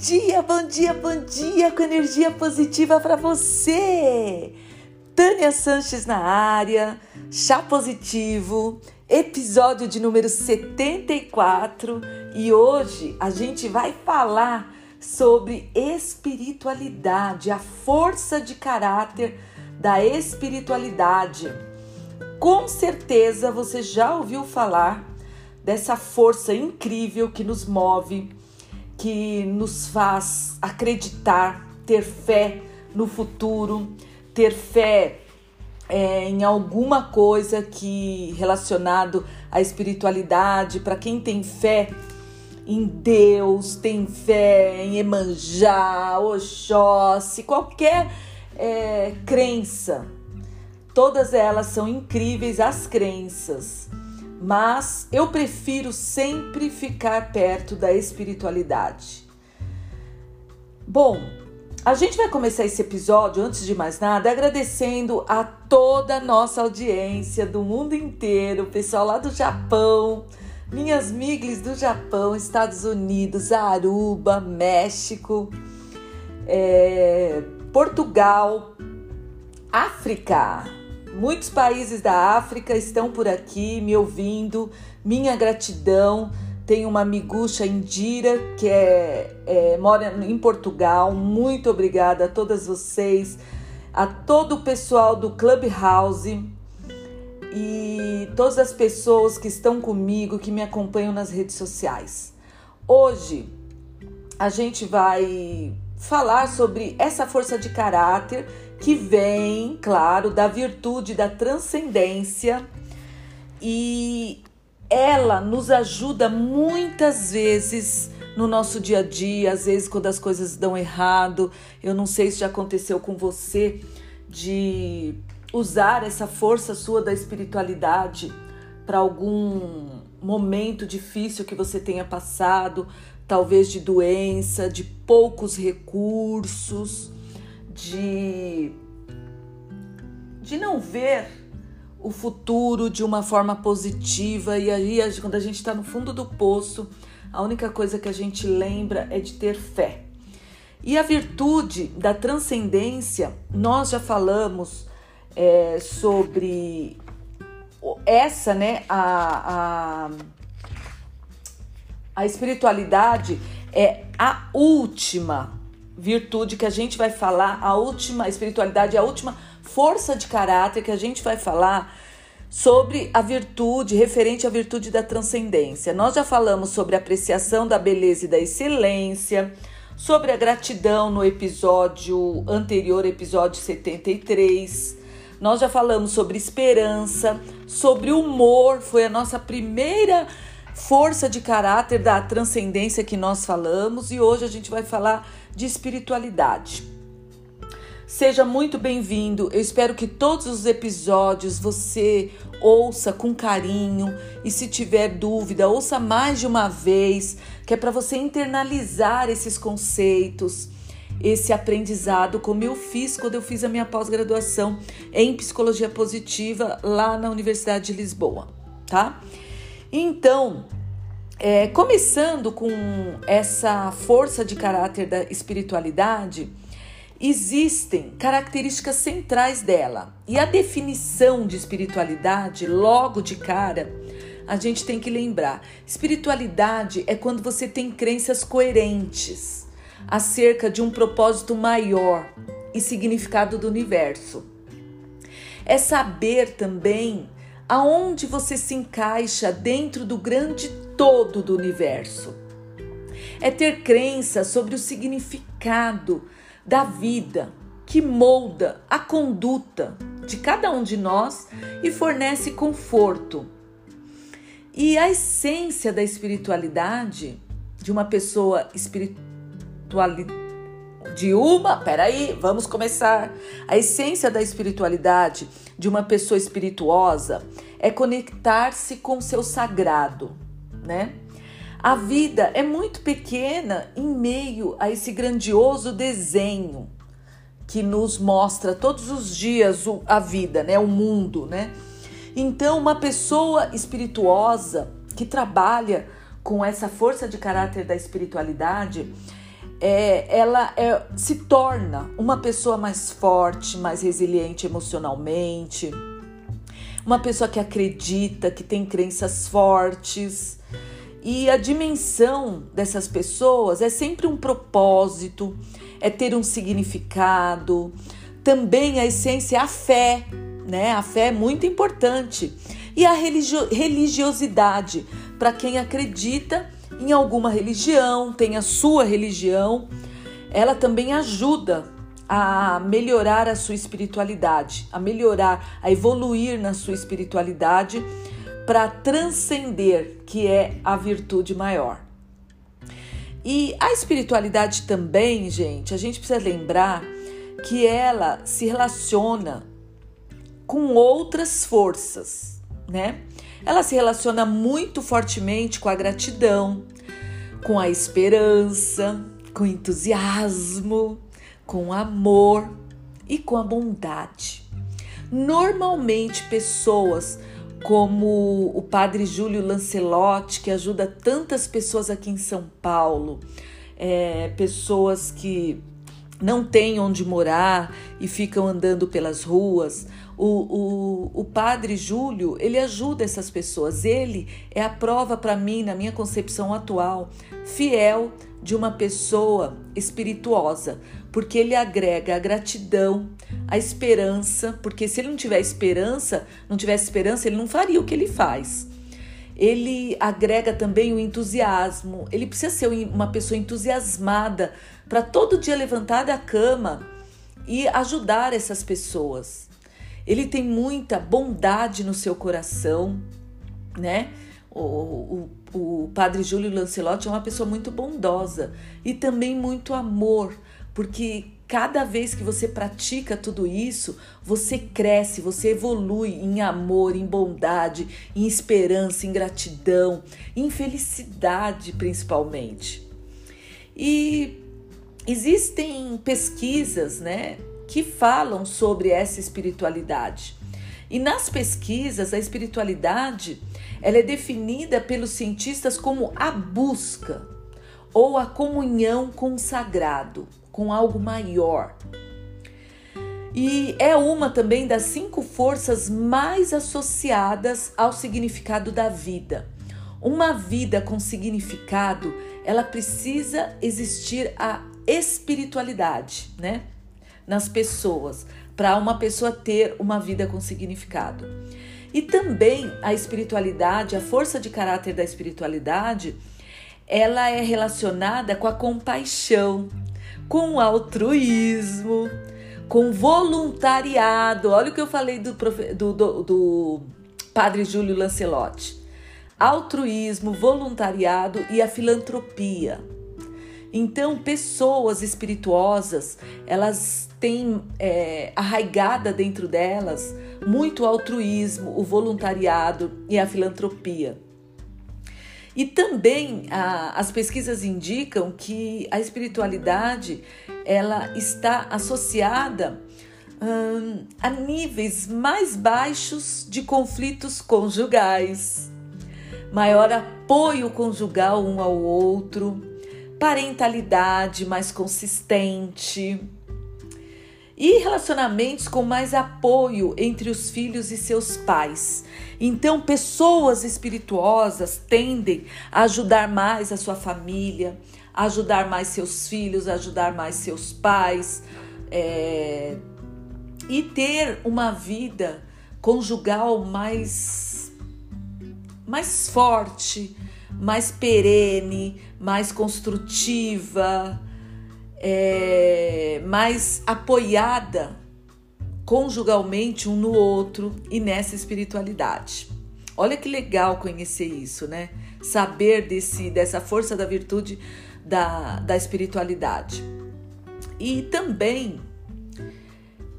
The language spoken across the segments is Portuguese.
dia, bom dia, bom dia com energia positiva para você. Tânia Sanches na área, chá positivo, episódio de número 74 e hoje a gente vai falar sobre espiritualidade, a força de caráter da espiritualidade. Com certeza você já ouviu falar dessa força incrível que nos move que nos faz acreditar, ter fé no futuro, ter fé é, em alguma coisa que relacionado à espiritualidade. Para quem tem fé em Deus, tem fé em Emanjá, Oxóssi, qualquer é, crença, todas elas são incríveis as crenças mas eu prefiro sempre ficar perto da espiritualidade. Bom, a gente vai começar esse episódio, antes de mais nada, agradecendo a toda a nossa audiência do mundo inteiro, pessoal lá do Japão, minhas miglis do Japão, Estados Unidos, Aruba, México, é, Portugal, África, Muitos países da África estão por aqui me ouvindo. Minha gratidão. Tenho uma amigucha Indira que é, é, mora em Portugal. Muito obrigada a todas vocês, a todo o pessoal do Clubhouse e todas as pessoas que estão comigo, que me acompanham nas redes sociais. Hoje a gente vai falar sobre essa força de caráter que vem, claro, da virtude da transcendência e ela nos ajuda muitas vezes no nosso dia a dia, às vezes quando as coisas dão errado. Eu não sei se já aconteceu com você de usar essa força sua da espiritualidade para algum momento difícil que você tenha passado, talvez de doença, de poucos recursos de, de não ver o futuro de uma forma positiva e aí quando a gente está no fundo do poço, a única coisa que a gente lembra é de ter fé. E a virtude da transcendência, nós já falamos é, sobre essa, né? A, a, a espiritualidade é a última virtude que a gente vai falar, a última espiritualidade, a última força de caráter que a gente vai falar sobre a virtude, referente à virtude da transcendência. Nós já falamos sobre a apreciação da beleza e da excelência, sobre a gratidão no episódio anterior, episódio 73. Nós já falamos sobre esperança, sobre humor, foi a nossa primeira força de caráter da transcendência que nós falamos, e hoje a gente vai falar de espiritualidade. Seja muito bem-vindo. Eu espero que todos os episódios você ouça com carinho e se tiver dúvida, ouça mais de uma vez, que é para você internalizar esses conceitos, esse aprendizado, como eu fiz quando eu fiz a minha pós-graduação em psicologia positiva lá na Universidade de Lisboa, tá? Então, é, começando com essa força de caráter da espiritualidade, existem características centrais dela. E a definição de espiritualidade, logo de cara, a gente tem que lembrar: espiritualidade é quando você tem crenças coerentes acerca de um propósito maior e significado do universo. É saber também aonde você se encaixa dentro do grande todo do universo. É ter crença sobre o significado da vida que molda a conduta de cada um de nós e fornece conforto. E a essência da espiritualidade de uma pessoa espiritualidade de uma, peraí, vamos começar. A essência da espiritualidade de uma pessoa espirituosa é conectar-se com seu sagrado, né? A vida é muito pequena em meio a esse grandioso desenho que nos mostra todos os dias a vida, né? O mundo, né? Então, uma pessoa espirituosa que trabalha com essa força de caráter da espiritualidade, é, ela é, se torna uma pessoa mais forte, mais resiliente emocionalmente, uma pessoa que acredita, que tem crenças fortes. E a dimensão dessas pessoas é sempre um propósito, é ter um significado. Também a essência é a fé, né? A fé é muito importante. E a religio religiosidade, para quem acredita em alguma religião, tem a sua religião, ela também ajuda a melhorar a sua espiritualidade, a melhorar, a evoluir na sua espiritualidade para transcender, que é a virtude maior. E a espiritualidade também, gente, a gente precisa lembrar que ela se relaciona com outras forças, né? Ela se relaciona muito fortemente com a gratidão, com a esperança, com o entusiasmo, com amor e com a bondade. Normalmente, pessoas como o padre Júlio Lancelotti, que ajuda tantas pessoas aqui em São Paulo, é, pessoas que não têm onde morar e ficam andando pelas ruas, o, o, o padre Júlio, ele ajuda essas pessoas. Ele é a prova para mim, na minha concepção atual, fiel de uma pessoa espirituosa, porque ele agrega a gratidão, a esperança, porque se ele não tiver esperança, não tivesse esperança, ele não faria o que ele faz. Ele agrega também o entusiasmo. Ele precisa ser uma pessoa entusiasmada para todo dia levantar da cama e ajudar essas pessoas. Ele tem muita bondade no seu coração, né? O, o, o padre Júlio Lancelotti é uma pessoa muito bondosa e também muito amor, porque cada vez que você pratica tudo isso, você cresce, você evolui em amor, em bondade, em esperança, em gratidão, em felicidade principalmente. E existem pesquisas, né, que falam sobre essa espiritualidade. E nas pesquisas, a espiritualidade ela é definida pelos cientistas como a busca ou a comunhão com o sagrado, com algo maior. E é uma também das cinco forças mais associadas ao significado da vida. Uma vida com significado, ela precisa existir a espiritualidade, né? nas pessoas, para uma pessoa ter uma vida com significado. E também a espiritualidade, a força de caráter da espiritualidade, ela é relacionada com a compaixão, com o altruísmo, com voluntariado. Olha o que eu falei do, do, do, do padre Júlio Lancelotti. Altruísmo, voluntariado e a filantropia. Então, pessoas espirituosas, elas têm é, arraigada dentro delas muito altruísmo, o voluntariado e a filantropia. E também a, as pesquisas indicam que a espiritualidade ela está associada hum, a níveis mais baixos de conflitos conjugais, maior apoio conjugal um ao outro, parentalidade mais consistente e relacionamentos com mais apoio entre os filhos e seus pais. Então, pessoas espirituosas tendem a ajudar mais a sua família, ajudar mais seus filhos, ajudar mais seus pais é, e ter uma vida conjugal mais, mais forte, mais perene, mais construtiva, é, mais apoiada conjugalmente um no outro e nessa espiritualidade. Olha que legal conhecer isso, né? Saber desse, dessa força da virtude da, da espiritualidade. E também,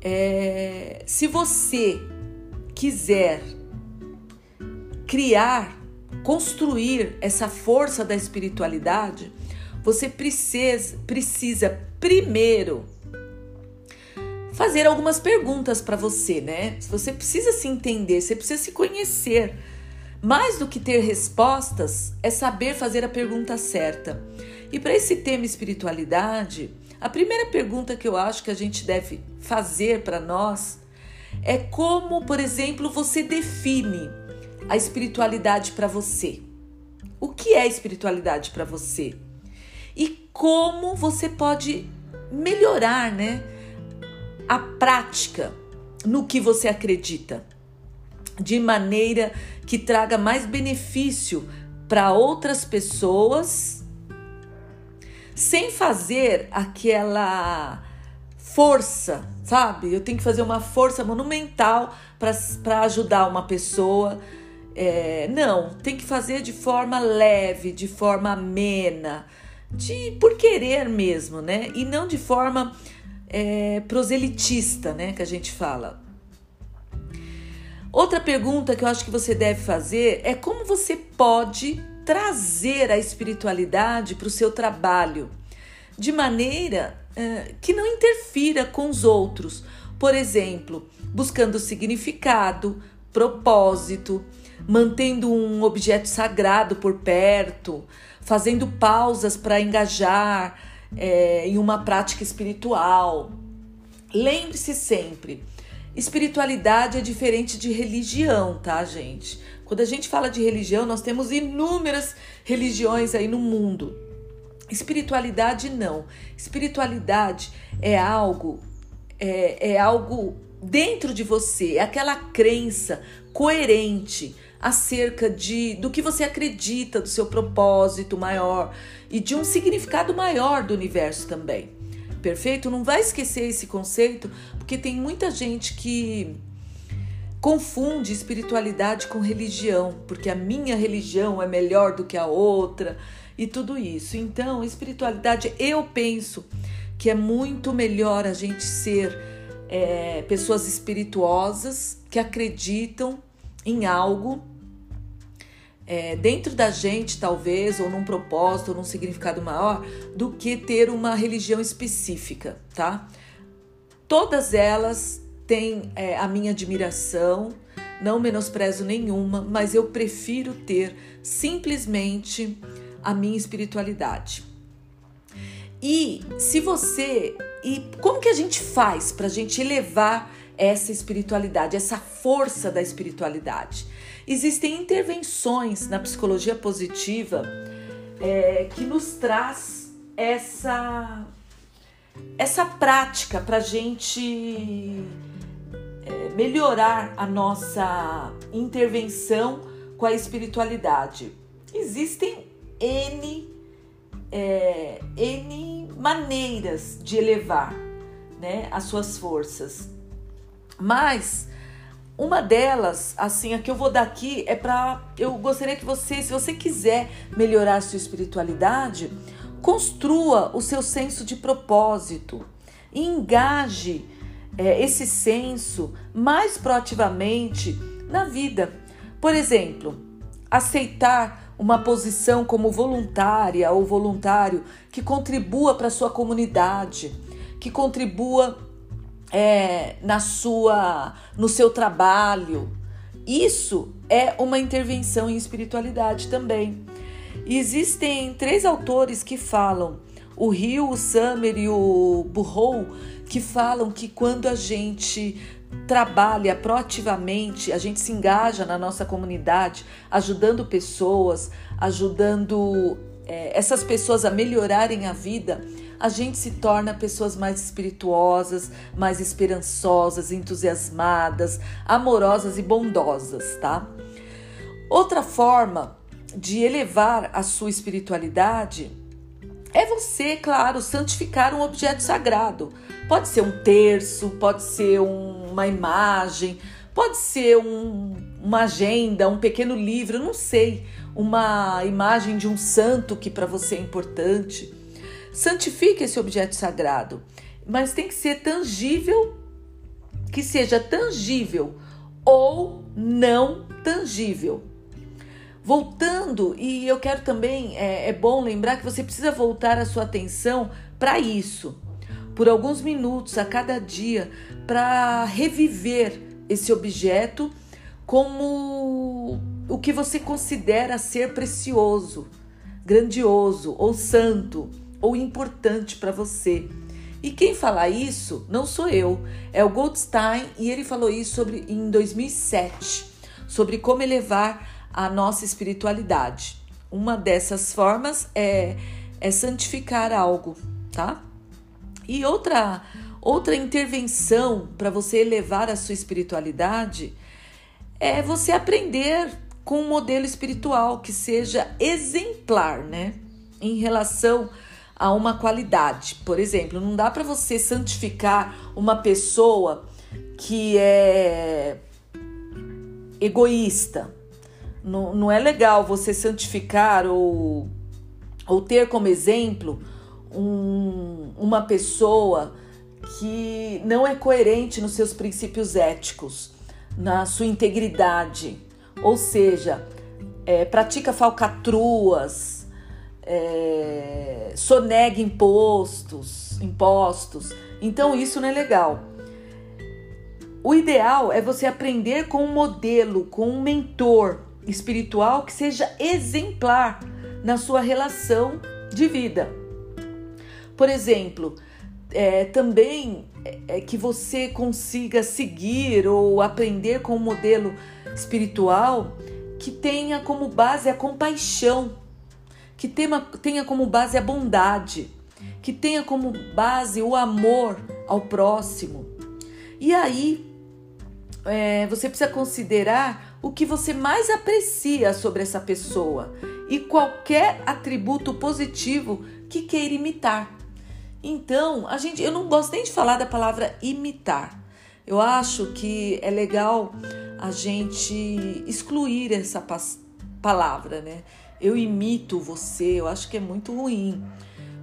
é, se você quiser criar construir essa força da espiritualidade, você precisa, precisa primeiro fazer algumas perguntas para você, né? Você precisa se entender, você precisa se conhecer. Mais do que ter respostas, é saber fazer a pergunta certa. E para esse tema espiritualidade, a primeira pergunta que eu acho que a gente deve fazer para nós é como, por exemplo, você define a espiritualidade para você. O que é espiritualidade para você? E como você pode melhorar, né, a prática no que você acredita, de maneira que traga mais benefício para outras pessoas, sem fazer aquela força, sabe? Eu tenho que fazer uma força monumental para ajudar uma pessoa. É, não, tem que fazer de forma leve, de forma amena, de por querer mesmo, né? E não de forma é, proselitista, né? Que a gente fala. Outra pergunta que eu acho que você deve fazer é como você pode trazer a espiritualidade para o seu trabalho de maneira é, que não interfira com os outros. Por exemplo, buscando significado, propósito, mantendo um objeto sagrado por perto, fazendo pausas para engajar é, em uma prática espiritual. Lembre-se sempre, espiritualidade é diferente de religião, tá, gente? Quando a gente fala de religião, nós temos inúmeras religiões aí no mundo. Espiritualidade não. Espiritualidade é algo é, é algo dentro de você, é aquela crença coerente acerca de do que você acredita, do seu propósito maior e de um significado maior do universo também. Perfeito? Não vai esquecer esse conceito, porque tem muita gente que confunde espiritualidade com religião, porque a minha religião é melhor do que a outra e tudo isso. Então, espiritualidade, eu penso que é muito melhor a gente ser é, pessoas espirituosas que acreditam em algo é, dentro da gente, talvez, ou num propósito, ou num significado maior, do que ter uma religião específica, tá? Todas elas têm é, a minha admiração, não menosprezo nenhuma, mas eu prefiro ter simplesmente a minha espiritualidade. E se você. E como que a gente faz para a gente elevar essa espiritualidade, essa força da espiritualidade? Existem intervenções na psicologia positiva é, que nos traz essa, essa prática para a gente é, melhorar a nossa intervenção com a espiritualidade. Existem N, é, N maneiras de elevar né, as suas forças. Mas uma delas, assim, a que eu vou dar aqui é para. Eu gostaria que você, se você quiser melhorar a sua espiritualidade, construa o seu senso de propósito e engaje é, esse senso mais proativamente na vida. Por exemplo, aceitar uma posição como voluntária ou voluntário que contribua para sua comunidade, que contribua é, na sua, no seu trabalho. Isso é uma intervenção em espiritualidade também. Existem três autores que falam, o Rio, o Summer e o Burrow, que falam que quando a gente trabalha proativamente, a gente se engaja na nossa comunidade, ajudando pessoas, ajudando é, essas pessoas a melhorarem a vida, a gente se torna pessoas mais espirituosas, mais esperançosas, entusiasmadas, amorosas e bondosas, tá? Outra forma de elevar a sua espiritualidade é você, claro, santificar um objeto sagrado. Pode ser um terço, pode ser um, uma imagem, pode ser um, uma agenda, um pequeno livro, não sei, uma imagem de um santo que para você é importante. Santifique esse objeto sagrado, mas tem que ser tangível, que seja tangível ou não tangível. Voltando, e eu quero também, é, é bom lembrar que você precisa voltar a sua atenção para isso, por alguns minutos a cada dia, para reviver esse objeto como o que você considera ser precioso, grandioso ou santo ou importante para você. E quem fala isso não sou eu, é o Goldstein e ele falou isso sobre em 2007, sobre como elevar a nossa espiritualidade. Uma dessas formas é, é santificar algo, tá? E outra outra intervenção para você elevar a sua espiritualidade é você aprender com um modelo espiritual que seja exemplar, né? Em relação a uma qualidade. Por exemplo, não dá para você santificar uma pessoa que é egoísta. Não, não é legal você santificar ou, ou ter como exemplo um, uma pessoa que não é coerente nos seus princípios éticos na sua integridade, ou seja, é, pratica falcatruas, é, sonega impostos, impostos. Então isso não é legal. O ideal é você aprender com um modelo, com um mentor espiritual que seja exemplar na sua relação de vida. Por exemplo, é, também é, que você consiga seguir ou aprender com um modelo espiritual que tenha como base a compaixão, que tenha, tenha como base a bondade, que tenha como base o amor ao próximo. E aí é, você precisa considerar o que você mais aprecia sobre essa pessoa e qualquer atributo positivo que queira imitar. Então, a gente, eu não gosto nem de falar da palavra imitar. Eu acho que é legal a gente excluir essa palavra, né? Eu imito você, eu acho que é muito ruim.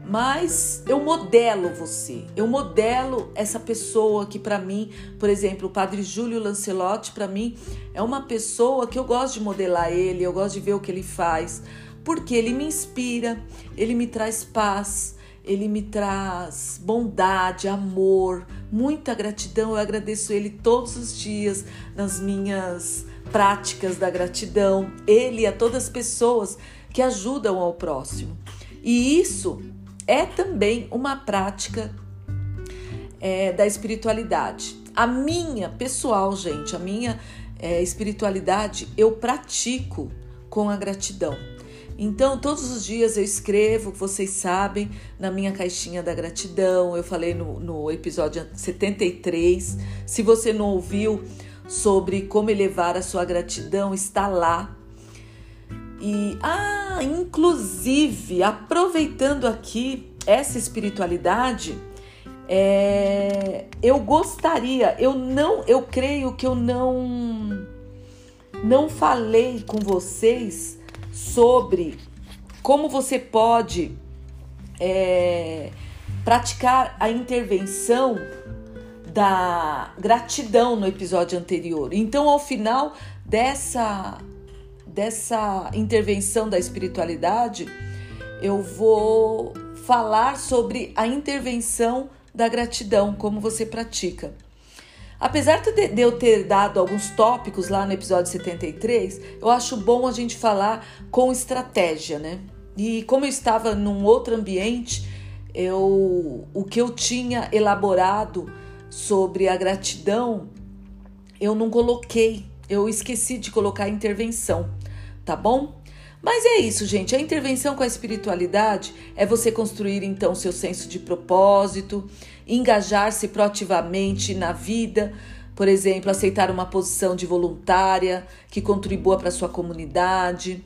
Mas eu modelo você, eu modelo essa pessoa que para mim, por exemplo, o Padre Júlio Lancelotti, para mim é uma pessoa que eu gosto de modelar ele, eu gosto de ver o que ele faz, porque ele me inspira, ele me traz paz, ele me traz bondade, amor, muita gratidão. Eu agradeço ele todos os dias nas minhas práticas da gratidão. Ele a todas as pessoas que ajudam ao próximo. E isso é também uma prática é, da espiritualidade. A minha pessoal, gente, a minha é, espiritualidade eu pratico com a gratidão. Então, todos os dias eu escrevo, vocês sabem, na minha caixinha da gratidão. Eu falei no, no episódio 73. Se você não ouviu sobre como elevar a sua gratidão, está lá. E, ah, inclusive, aproveitando aqui essa espiritualidade, é, eu gostaria, eu não, eu creio que eu não, não falei com vocês sobre como você pode é, praticar a intervenção da gratidão no episódio anterior. Então, ao final dessa dessa intervenção da espiritualidade, eu vou falar sobre a intervenção da gratidão, como você pratica. Apesar de eu ter dado alguns tópicos lá no episódio 73, eu acho bom a gente falar com estratégia, né? E como eu estava num outro ambiente, eu o que eu tinha elaborado sobre a gratidão, eu não coloquei, eu esqueci de colocar a intervenção, tá bom? Mas é isso, gente. A intervenção com a espiritualidade é você construir então seu senso de propósito, engajar-se proativamente na vida, por exemplo, aceitar uma posição de voluntária que contribua para sua comunidade,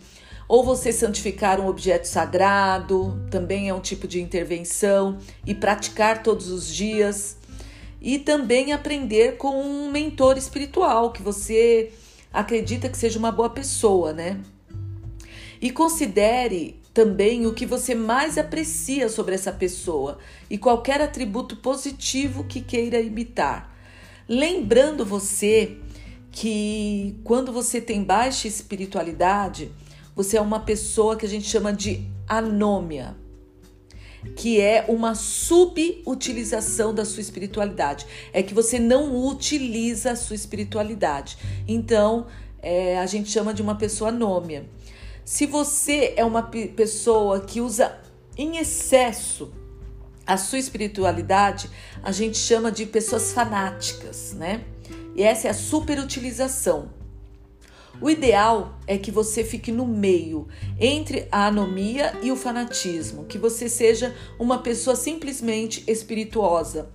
ou você santificar um objeto sagrado, também é um tipo de intervenção, e praticar todos os dias. E também aprender com um mentor espiritual que você acredita que seja uma boa pessoa, né? E considere também o que você mais aprecia sobre essa pessoa e qualquer atributo positivo que queira imitar. Lembrando você que quando você tem baixa espiritualidade, você é uma pessoa que a gente chama de anômia, que é uma subutilização da sua espiritualidade. É que você não utiliza a sua espiritualidade. Então, é, a gente chama de uma pessoa anômia. Se você é uma pessoa que usa em excesso a sua espiritualidade, a gente chama de pessoas fanáticas, né? E essa é a superutilização. O ideal é que você fique no meio, entre a anomia e o fanatismo, que você seja uma pessoa simplesmente espirituosa.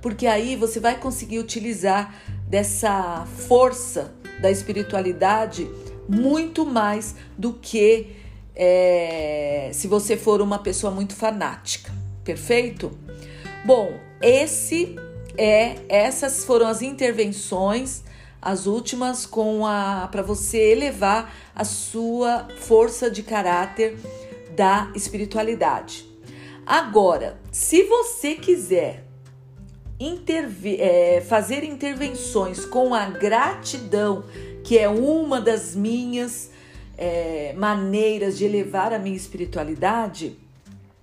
Porque aí você vai conseguir utilizar dessa força da espiritualidade muito mais do que é, se você for uma pessoa muito fanática. Perfeito? Bom, esse é essas foram as intervenções as últimas com a para você elevar a sua força de caráter da espiritualidade. Agora, se você quiser é, fazer intervenções com a gratidão, que é uma das minhas é, maneiras de elevar a minha espiritualidade,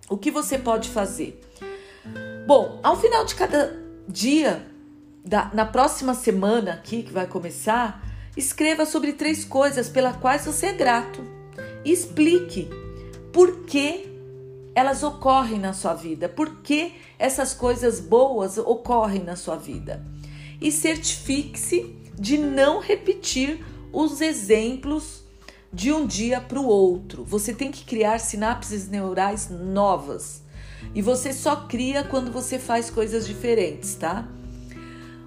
o que você pode fazer? Bom, ao final de cada dia da, na próxima semana aqui que vai começar, escreva sobre três coisas pelas quais você é grato. E explique por que elas ocorrem na sua vida, por que essas coisas boas ocorrem na sua vida. E certifique-se de não repetir os exemplos de um dia para o outro. Você tem que criar sinapses neurais novas. E você só cria quando você faz coisas diferentes, tá?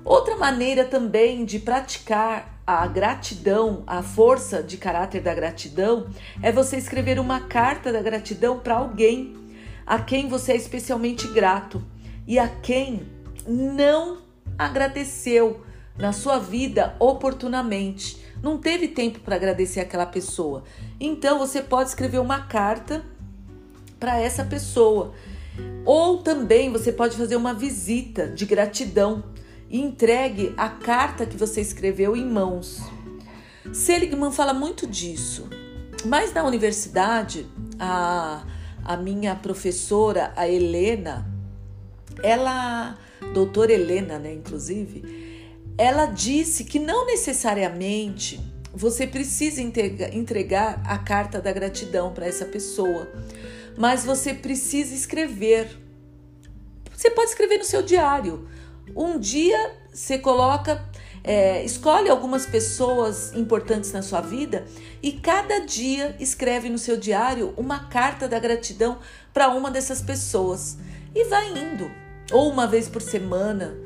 Outra maneira também de praticar a gratidão, a força de caráter da gratidão, é você escrever uma carta da gratidão para alguém a quem você é especialmente grato e a quem não agradeceu na sua vida oportunamente. Não teve tempo para agradecer aquela pessoa. Então você pode escrever uma carta para essa pessoa. Ou também você pode fazer uma visita de gratidão e entregue a carta que você escreveu em mãos. Seligman fala muito disso, mas na universidade, a, a minha professora, a Helena, ela, doutora Helena, né, inclusive, ela disse que não necessariamente você precisa entregar a carta da gratidão para essa pessoa, mas você precisa escrever. Você pode escrever no seu diário. Um dia você coloca, é, escolhe algumas pessoas importantes na sua vida e cada dia escreve no seu diário uma carta da gratidão para uma dessas pessoas e vai indo, ou uma vez por semana.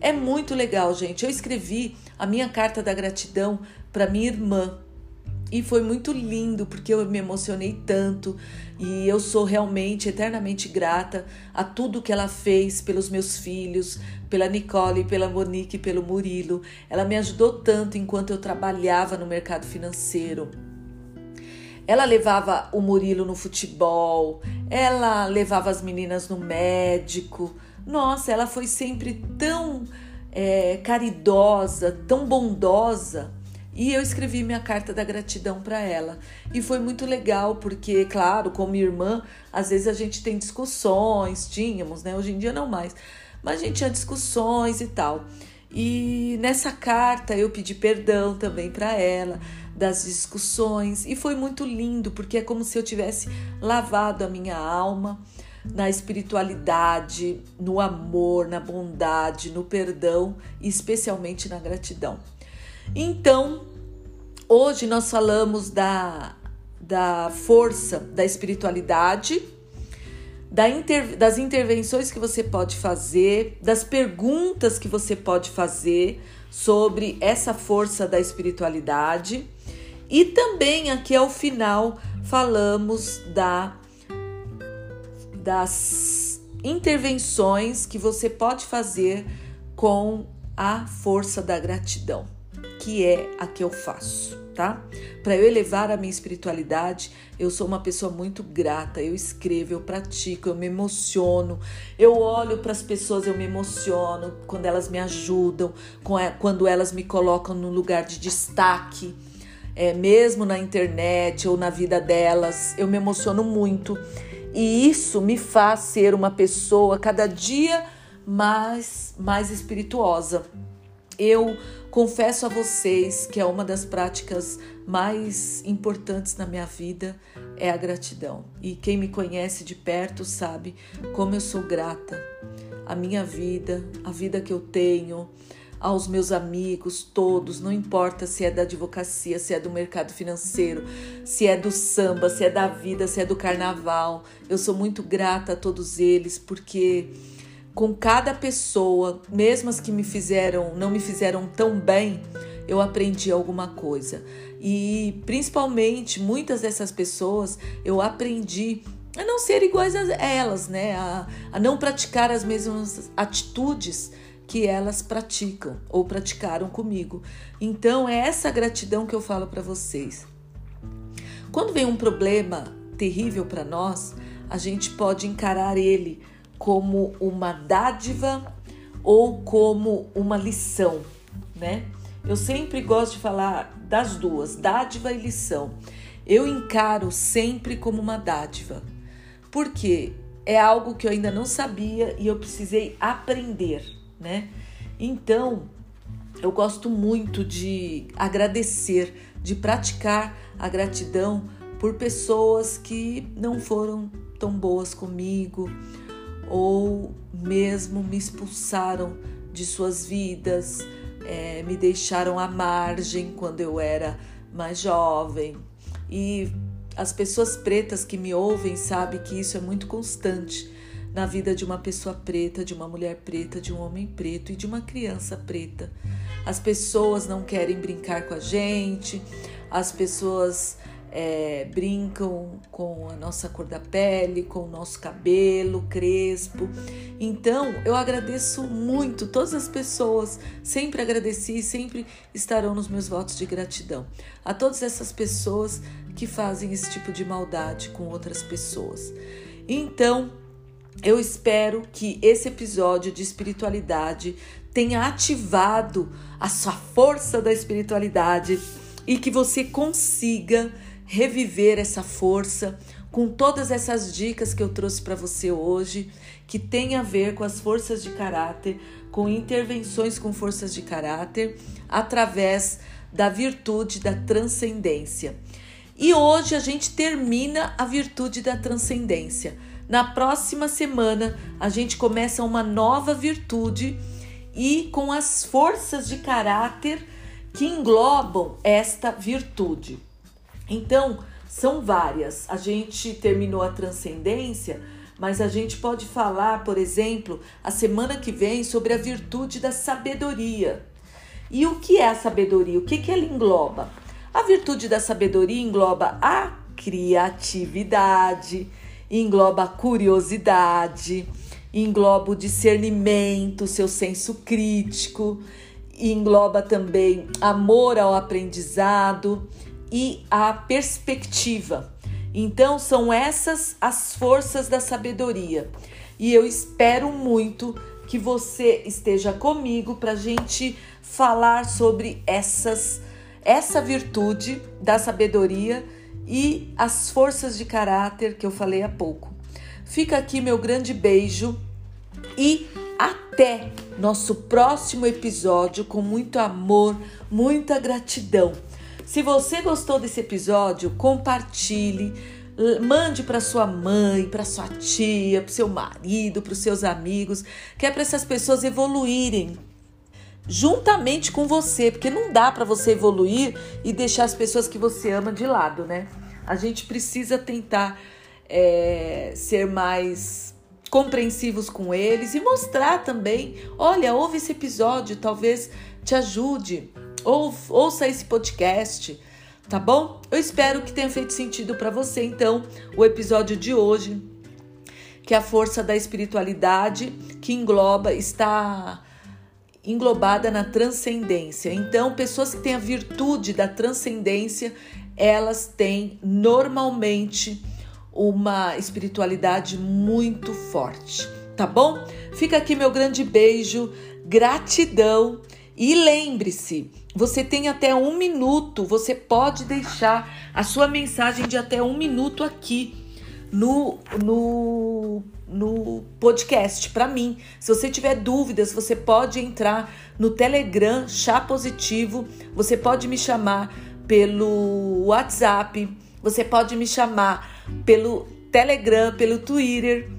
É muito legal, gente. Eu escrevi a minha carta da gratidão para minha irmã e foi muito lindo porque eu me emocionei tanto e eu sou realmente eternamente grata a tudo que ela fez pelos meus filhos, pela Nicole, pela Monique, pelo Murilo. Ela me ajudou tanto enquanto eu trabalhava no mercado financeiro. Ela levava o Murilo no futebol, ela levava as meninas no médico. Nossa, ela foi sempre tão é, caridosa, tão bondosa. E eu escrevi minha carta da gratidão para ela. E foi muito legal, porque, claro, como irmã, às vezes a gente tem discussões, tínhamos, né? Hoje em dia não mais. Mas a gente tinha discussões e tal. E nessa carta eu pedi perdão também para ela das discussões e foi muito lindo porque é como se eu tivesse lavado a minha alma na espiritualidade, no amor, na bondade, no perdão e especialmente na gratidão. Então, hoje nós falamos da, da força da espiritualidade, da inter, das intervenções que você pode fazer, das perguntas que você pode fazer sobre essa força da espiritualidade. E também aqui ao final falamos da das intervenções que você pode fazer com a força da gratidão que é a que eu faço, tá? Para eu elevar a minha espiritualidade, eu sou uma pessoa muito grata. Eu escrevo, eu pratico, eu me emociono. Eu olho para as pessoas, eu me emociono quando elas me ajudam, quando elas me colocam no lugar de destaque. É, mesmo na internet ou na vida delas, eu me emociono muito. E isso me faz ser uma pessoa cada dia mais mais espirituosa. Eu confesso a vocês que é uma das práticas mais importantes na minha vida é a gratidão. E quem me conhece de perto sabe como eu sou grata à minha vida, à vida que eu tenho, aos meus amigos todos, não importa se é da advocacia, se é do mercado financeiro, se é do samba, se é da vida, se é do carnaval. Eu sou muito grata a todos eles porque com cada pessoa, mesmo as que me fizeram, não me fizeram tão bem, eu aprendi alguma coisa. E principalmente muitas dessas pessoas eu aprendi a não ser iguais a elas, né? A, a não praticar as mesmas atitudes que elas praticam ou praticaram comigo. Então é essa gratidão que eu falo para vocês. Quando vem um problema terrível para nós, a gente pode encarar ele como uma dádiva ou como uma lição, né? Eu sempre gosto de falar das duas, dádiva e lição. Eu encaro sempre como uma dádiva, porque é algo que eu ainda não sabia e eu precisei aprender, né? Então, eu gosto muito de agradecer, de praticar a gratidão por pessoas que não foram tão boas comigo, ou mesmo me expulsaram de suas vidas, é, me deixaram à margem quando eu era mais jovem. E as pessoas pretas que me ouvem sabem que isso é muito constante na vida de uma pessoa preta, de uma mulher preta, de um homem preto e de uma criança preta. As pessoas não querem brincar com a gente, as pessoas é, brincam com a nossa cor da pele, com o nosso cabelo crespo. Então, eu agradeço muito todas as pessoas, sempre agradeci e sempre estarão nos meus votos de gratidão. A todas essas pessoas que fazem esse tipo de maldade com outras pessoas. Então, eu espero que esse episódio de espiritualidade tenha ativado a sua força da espiritualidade e que você consiga reviver essa força com todas essas dicas que eu trouxe para você hoje, que tem a ver com as forças de caráter, com intervenções com forças de caráter, através da virtude da transcendência. E hoje a gente termina a virtude da transcendência. Na próxima semana a gente começa uma nova virtude e com as forças de caráter que englobam esta virtude. Então, são várias. A gente terminou a transcendência, mas a gente pode falar, por exemplo, a semana que vem sobre a virtude da sabedoria. E o que é a sabedoria? O que, que ela engloba? A virtude da sabedoria engloba a criatividade, engloba a curiosidade, engloba o discernimento, seu senso crítico, engloba também amor ao aprendizado e a perspectiva. Então, são essas as forças da sabedoria. E eu espero muito que você esteja comigo para a gente falar sobre essas, essa virtude da sabedoria e as forças de caráter que eu falei há pouco. Fica aqui meu grande beijo e até nosso próximo episódio com muito amor, muita gratidão. Se você gostou desse episódio, compartilhe, mande para sua mãe, para sua tia, para seu marido, para os seus amigos, que é para essas pessoas evoluírem juntamente com você, porque não dá para você evoluir e deixar as pessoas que você ama de lado, né? A gente precisa tentar é, ser mais compreensivos com eles e mostrar também: olha, ouve esse episódio, talvez te ajude ou, ouça esse podcast, tá bom? Eu espero que tenha feito sentido para você, então, o episódio de hoje, que é a força da espiritualidade que engloba, está englobada na transcendência. Então, pessoas que têm a virtude da transcendência, elas têm normalmente uma espiritualidade muito forte, tá bom? Fica aqui meu grande beijo, gratidão e lembre-se, você tem até um minuto, você pode deixar a sua mensagem de até um minuto aqui no, no no podcast para mim. Se você tiver dúvidas, você pode entrar no Telegram Chá Positivo, você pode me chamar pelo WhatsApp, você pode me chamar pelo Telegram, pelo Twitter,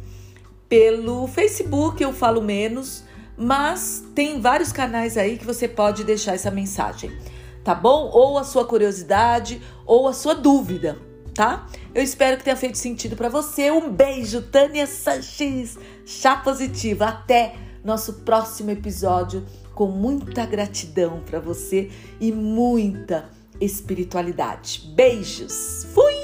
pelo Facebook, eu falo menos, mas tem vários canais aí que você pode deixar essa mensagem, tá bom? Ou a sua curiosidade, ou a sua dúvida, tá? Eu espero que tenha feito sentido para você. Um beijo, Tânia Sanches, chá positiva. Até nosso próximo episódio com muita gratidão para você e muita espiritualidade. Beijos. Fui!